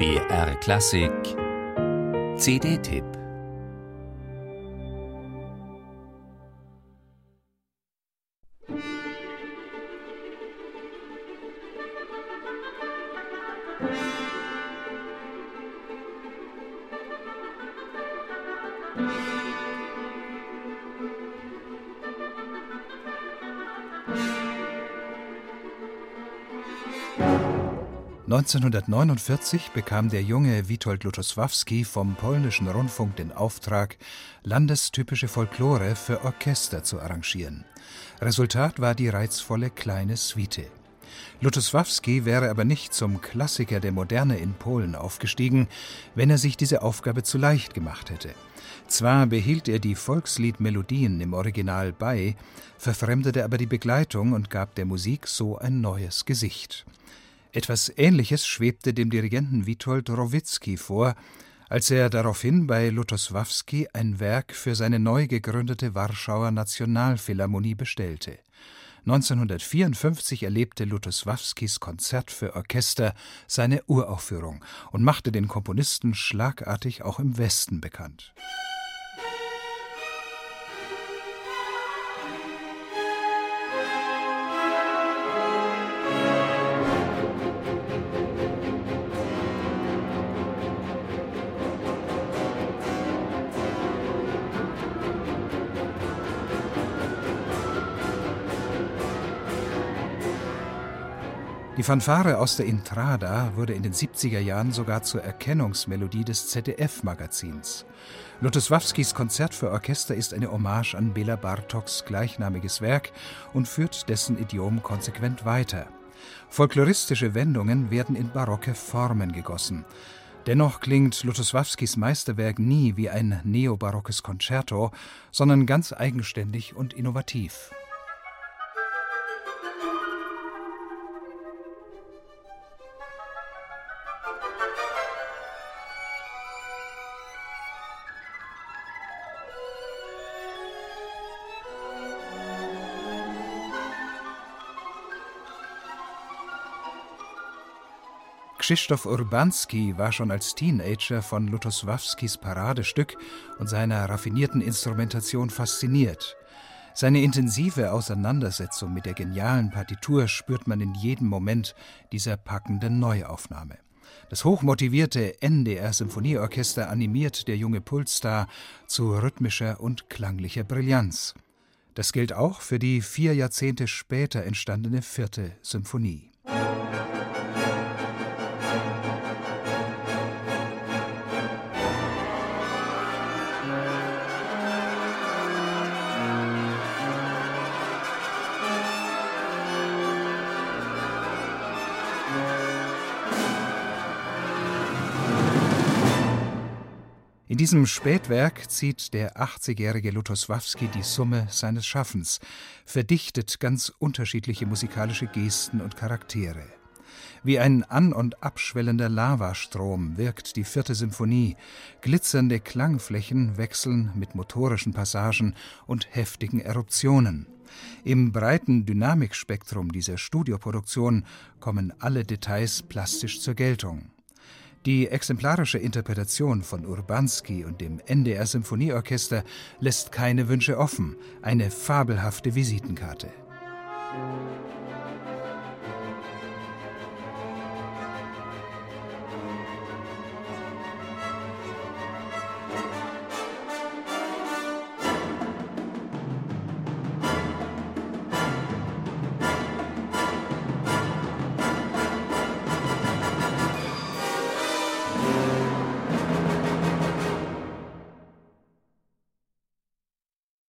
BR Klassik. CD-Tipp 1949 bekam der junge Witold Lutosławski vom polnischen Rundfunk den Auftrag, landestypische Folklore für Orchester zu arrangieren. Resultat war die reizvolle kleine Suite. Lutosławski wäre aber nicht zum Klassiker der Moderne in Polen aufgestiegen, wenn er sich diese Aufgabe zu leicht gemacht hätte. Zwar behielt er die Volksliedmelodien im Original bei, verfremdete aber die Begleitung und gab der Musik so ein neues Gesicht. Etwas Ähnliches schwebte dem Dirigenten Witold Rowitzki vor, als er daraufhin bei Lutosławski ein Werk für seine neu gegründete Warschauer Nationalphilharmonie bestellte. 1954 erlebte Lutosławskis Konzert für Orchester seine Uraufführung und machte den Komponisten schlagartig auch im Westen bekannt. Die Fanfare aus der Intrada wurde in den 70er Jahren sogar zur Erkennungsmelodie des ZDF-Magazins. Lutosławskis Konzert für Orchester ist eine Hommage an Bela Bartoks gleichnamiges Werk und führt dessen Idiom konsequent weiter. Folkloristische Wendungen werden in barocke Formen gegossen. Dennoch klingt Lutosławskis Meisterwerk nie wie ein neobarockes Concerto, sondern ganz eigenständig und innovativ. Krzysztof Urbanski war schon als Teenager von Lutosławskis Paradestück und seiner raffinierten Instrumentation fasziniert. Seine intensive Auseinandersetzung mit der genialen Partitur spürt man in jedem Moment dieser packenden Neuaufnahme. Das hochmotivierte NDR Symphonieorchester animiert der junge Pulsstar zu rhythmischer und klanglicher Brillanz. Das gilt auch für die vier Jahrzehnte später entstandene vierte Symphonie. In diesem Spätwerk zieht der 80-jährige Lutosławski die Summe seines Schaffens, verdichtet ganz unterschiedliche musikalische Gesten und Charaktere. Wie ein an- und abschwellender Lavastrom wirkt die vierte Symphonie. Glitzernde Klangflächen wechseln mit motorischen Passagen und heftigen Eruptionen. Im breiten Dynamikspektrum dieser Studioproduktion kommen alle Details plastisch zur Geltung. Die exemplarische Interpretation von Urbanski und dem NDR Symphonieorchester lässt keine Wünsche offen, eine fabelhafte Visitenkarte.